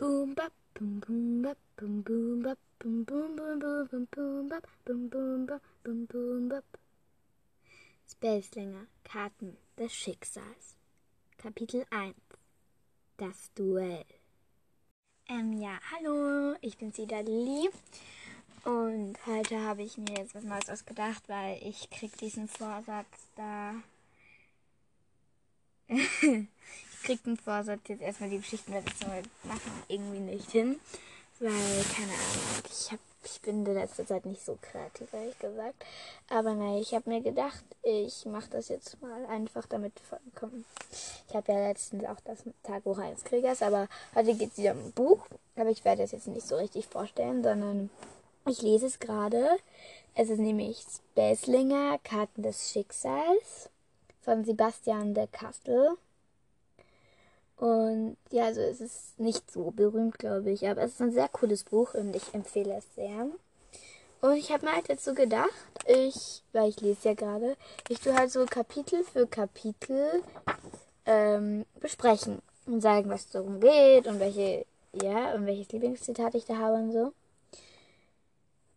Boom bap boom boom bap boom boom bap boom boom boom boom boom boom bap boom boom bap boom boom bap. Spellslinger, Karten des Schicksals. Kapitel 1 Das Duell. Ähm, ja, hallo, ich bin Sidali. Und heute habe ich mir jetzt was Neues ausgedacht, weil ich krieg diesen Vorsatz da. ich krieg den Vorsatz, jetzt erstmal die Geschichtenwerte zu machen, irgendwie nicht hin. Weil, keine Ahnung, ich, hab, ich bin in letzter Zeit nicht so kreativ, ehrlich gesagt. Aber naja, ich habe mir gedacht, ich mache das jetzt mal einfach damit vollkommen. Ich habe ja letztens auch das Tagebuch eines Kriegers, aber heute geht es wieder um ein Buch. Aber ich werde es jetzt nicht so richtig vorstellen, sondern ich lese es gerade. Es ist nämlich Späßlinger, Karten des Schicksals von Sebastian de Castel. Und ja, also es ist nicht so berühmt, glaube ich, aber es ist ein sehr cooles Buch und ich empfehle es sehr. Und ich habe mir halt so gedacht, ich, weil ich lese ja gerade, ich tue halt so Kapitel für Kapitel ähm, besprechen und sagen, was darum geht und welche, ja, und welches Lieblingszitat ich da habe und so.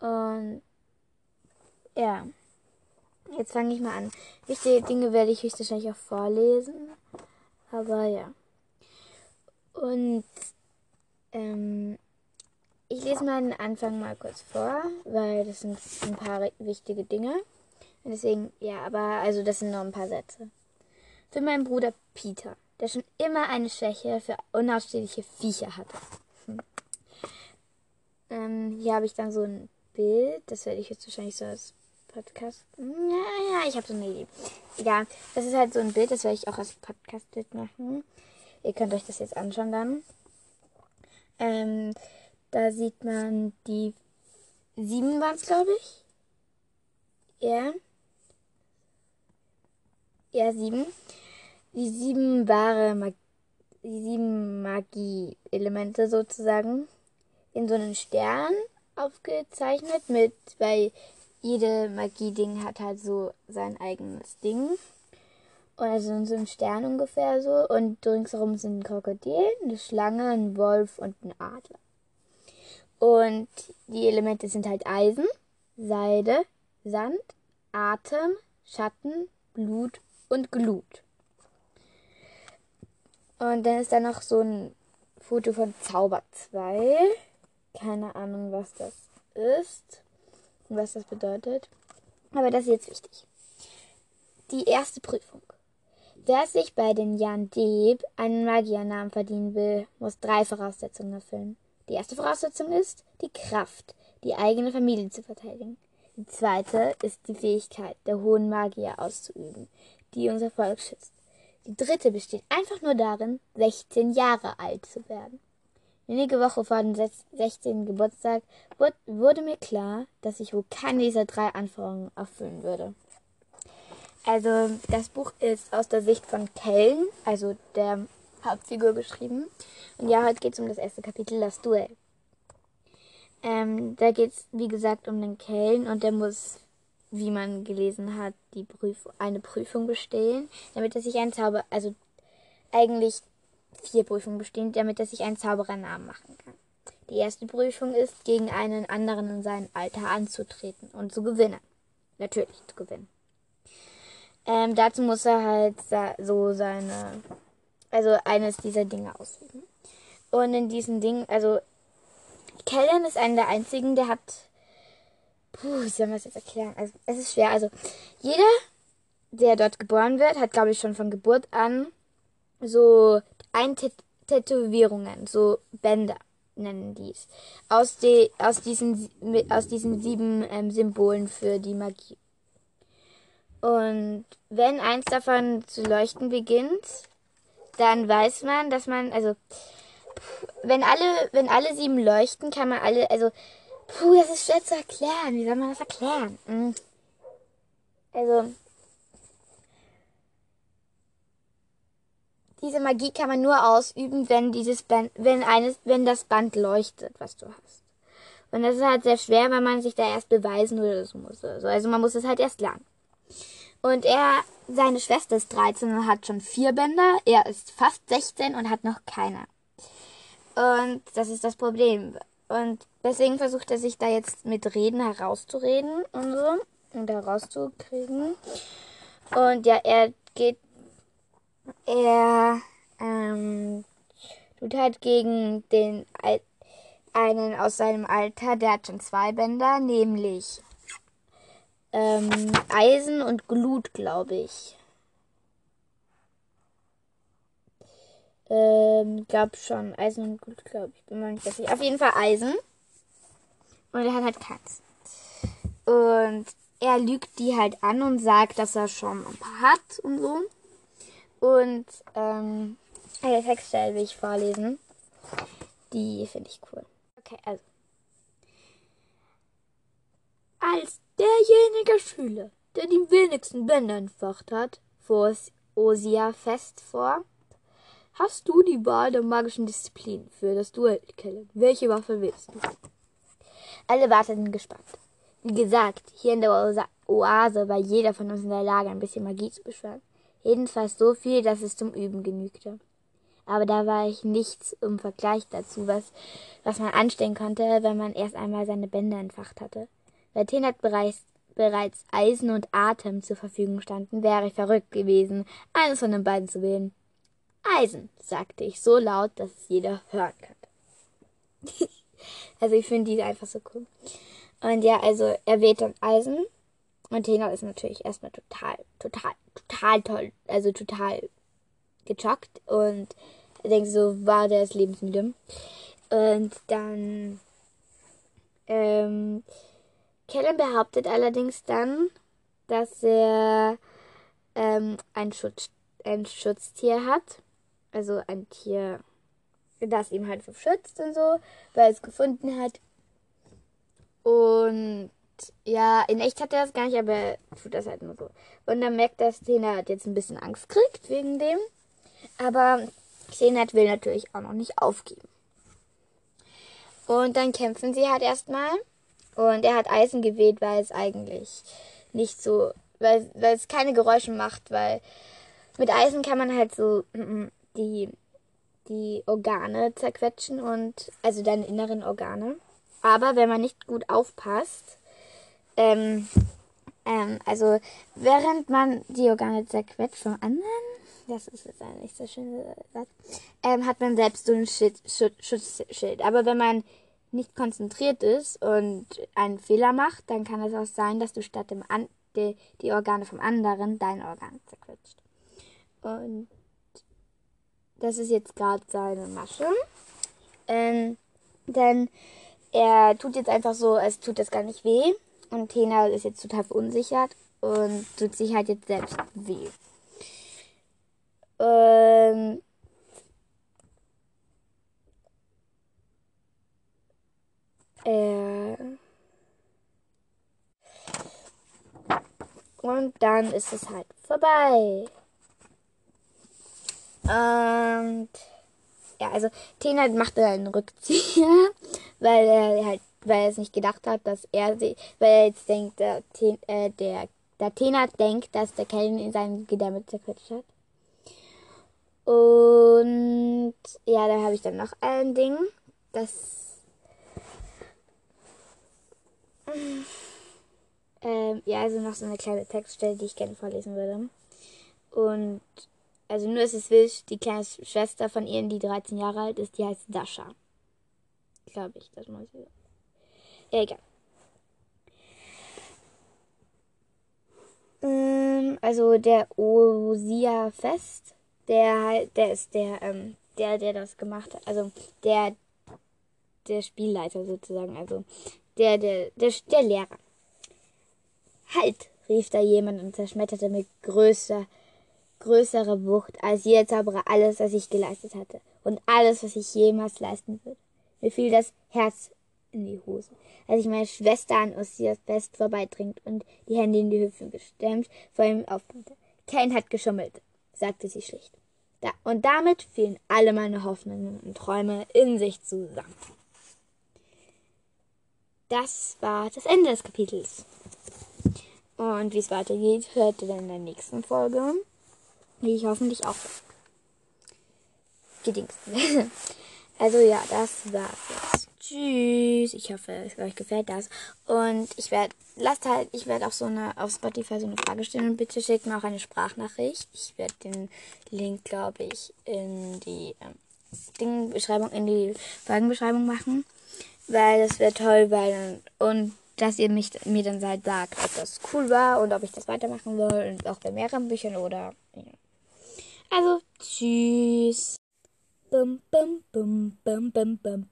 Und ja, jetzt fange ich mal an. Wichtige Dinge werde ich höchstwahrscheinlich auch vorlesen. Aber ja. Und ähm, ich lese mal den Anfang mal kurz vor, weil das sind ein paar wichtige Dinge. Und deswegen, ja, aber also das sind noch ein paar Sätze. Für meinen Bruder Peter, der schon immer eine Schwäche für unausstehliche Viecher hatte. Hm. Ähm, hier habe ich dann so ein Bild. Das werde ich jetzt wahrscheinlich so als Podcast. Ja, ja, ich habe so eine Idee. Egal. Das ist halt so ein Bild, das werde ich auch als Podcast-Bild machen. Ihr könnt euch das jetzt anschauen dann. Ähm, da sieht man die sieben waren es, glaube ich. Ja. Ja, sieben. Die sieben wahre Mag die sieben Magie-Elemente sozusagen. In so einem Stern aufgezeichnet mit, weil jede Magie-Ding hat halt so sein eigenes Ding. Und also so ein Stern ungefähr so. Und ringsherum sind ein Krokodil, eine Schlange, ein Wolf und ein Adler. Und die Elemente sind halt Eisen, Seide, Sand, Atem, Schatten, Blut und Glut. Und dann ist da noch so ein Foto von Zauber 2. Keine Ahnung, was das ist was das bedeutet. Aber das ist jetzt wichtig. Die erste Prüfung. Wer sich bei den Jan Deb einen Magiernamen verdienen will, muss drei Voraussetzungen erfüllen. Die erste Voraussetzung ist die Kraft, die eigene Familie zu verteidigen. Die zweite ist die Fähigkeit, der hohen Magier auszuüben, die unser Volk schützt. Die dritte besteht einfach nur darin, 16 Jahre alt zu werden. Wenige Wochen vor dem 16. Geburtstag wurde mir klar, dass ich wohl keine dieser drei Anforderungen erfüllen würde. Also das Buch ist aus der Sicht von Kellen, also der Hauptfigur geschrieben. Und ja, heute geht es um das erste Kapitel, das Duell. Ähm, da geht es, wie gesagt, um den Kellen und der muss, wie man gelesen hat, die Prüf eine Prüfung bestehen, damit er sich einen Zauber, also eigentlich vier Prüfungen bestehen, damit er sich einen Zauberernamen machen kann. Die erste Prüfung ist, gegen einen anderen in seinem Alter anzutreten und zu gewinnen. Natürlich zu gewinnen. Ähm, dazu muss er halt so seine, also eines dieser Dinge ausüben. Und in diesen Dingen, also Kellen ist einer der einzigen, der hat, puh, wie soll man das jetzt erklären? Also es ist schwer. Also jeder, der dort geboren wird, hat, glaube ich, schon von Geburt an so ein Tätowierungen, so Bänder nennen dies. Aus, de, aus, diesen, aus diesen sieben ähm, Symbolen für die Magie. Und wenn eins davon zu leuchten beginnt, dann weiß man, dass man, also, wenn alle, wenn alle sieben leuchten, kann man alle, also, puh, das ist schwer zu erklären. Wie soll man das erklären? Hm. Also, diese Magie kann man nur ausüben, wenn dieses Band, wenn eines, wenn das Band leuchtet, was du hast. Und das ist halt sehr schwer, weil man sich da erst beweisen oder so muss. Also man muss es halt erst lernen. Und er, seine Schwester ist 13 und hat schon vier Bänder. Er ist fast 16 und hat noch keine. Und das ist das Problem. Und deswegen versucht er sich da jetzt mit Reden herauszureden und so. Und herauszukriegen. Und ja, er geht. Er ähm, tut halt gegen den einen aus seinem Alter, der hat schon zwei Bänder, nämlich ähm, Eisen und Glut, glaube ich. Ähm, glaub schon. Eisen und Glut, glaube ich. Bin mir nicht sicher. Auf jeden Fall Eisen. Und er hat halt keins. Und er lügt die halt an und sagt, dass er schon ein paar hat und so. Und ähm, eine Textstelle will ich vorlesen. Die finde ich cool. Okay, also. Als derjenige Schüler, der die wenigsten Bänder entfacht hat, fuhr Osia fest vor, hast du die Wahl der magischen Disziplin für das Duell, Kellen. Welche Waffe willst du? Alle warteten gespannt. Wie gesagt, hier in der Oase war jeder von uns in der Lage, ein bisschen Magie zu beschwören. Jedenfalls so viel, dass es zum Üben genügte. Aber da war ich nichts im Vergleich dazu, was, was man anstellen konnte, wenn man erst einmal seine Bänder entfacht hatte. Weil Tenat bereits, bereits Eisen und Atem zur Verfügung standen, wäre ich verrückt gewesen, eines von den beiden zu wählen. Eisen, sagte ich so laut, dass es jeder hören konnte. also ich finde die einfach so cool. Und ja, also er wählt dann Eisen. Und Tenor ist natürlich erstmal total, total, total toll. Also total gechockt und denkt so, war der ist lebensmüde. Und dann ähm, Kellen behauptet allerdings dann, dass er ähm, ein, Schutz, ein Schutztier hat. Also ein Tier, das ihm halt so schützt und so, weil es gefunden hat. Und ja, in echt hat er das gar nicht, aber er tut das halt nur so. Und dann merkt er, dass Tina jetzt ein bisschen Angst kriegt wegen dem. Aber Xenat will natürlich auch noch nicht aufgeben. Und dann kämpfen sie halt erstmal. Und er hat Eisen gewählt, weil es eigentlich nicht so, weil, weil es keine Geräusche macht, weil mit Eisen kann man halt so mm, mm, die, die Organe zerquetschen und, also deine inneren Organe. Aber wenn man nicht gut aufpasst, ähm, ähm, also während man die Organe zerquetscht vom anderen, das ist jetzt ein nicht so schöner Satz, ähm, hat man selbst so ein Schild, Schutzschild. Aber wenn man nicht konzentriert ist und einen Fehler macht, dann kann es auch sein, dass du statt dem An die, die Organe vom anderen dein Organ zerquetscht. Und das ist jetzt gerade seine Masche. Ähm, denn er tut jetzt einfach so, es tut das gar nicht weh. Und Tena ist jetzt total verunsichert und tut sich halt jetzt selbst weh. Ähm, äh, und dann ist es halt vorbei. Und ja, also Tena macht einen Rückzieher, weil er halt, weil er es nicht gedacht hat, dass er sie, weil er jetzt denkt, der, äh, der, der Tena denkt, dass der Kellen in seinem Gedämme zerquetscht hat. Und ja, da habe ich dann noch ein Ding, das ähm, ja, also noch so eine kleine Textstelle, die ich gerne vorlesen würde. Und also nur ist es wild, die kleine Schwester von ihr, die 13 Jahre alt ist, die heißt Dasha. Glaube ich, das muss ich. Ja, egal. Ähm, also der Osia Fest der der ist der, ähm, der, der das gemacht hat. Also der, der Spielleiter sozusagen. Also der, der, der, der Lehrer. Halt, rief da jemand und zerschmetterte mit größer, größerer Wucht als jeder Zauberer alles, was ich geleistet hatte. Und alles, was ich jemals leisten würde. Mir fiel das Herz in die Hose, als ich meine Schwester an Ossias Fest vorbeidringt und die Hände in die Hüften gestemmt vor ihm aufpumpte. Kane hat geschummelt, sagte sie schlicht. Da, und damit fielen alle meine Hoffnungen und Träume in sich zusammen. Das war das Ende des Kapitels. Und wie es weitergeht, hört ihr dann in der nächsten Folge, die ich hoffentlich auch gedingst. Also ja, das war's jetzt. Tschüss. Ich hoffe, euch gefällt das. Und ich werde, lasst halt, ich werde auch so eine, auf Spotify so eine Frage stellen und bitte schickt mir auch eine Sprachnachricht. Ich werde den Link, glaube ich, in die ähm, Dingbeschreibung, in die Folgenbeschreibung machen. Weil das wäre toll, weil dann, und dass ihr mich, mir dann halt sagt, ob das cool war und ob ich das weitermachen will und auch bei mehreren Büchern oder, ja. Also, tschüss. Bum, bum, bum, bum, bum, bum.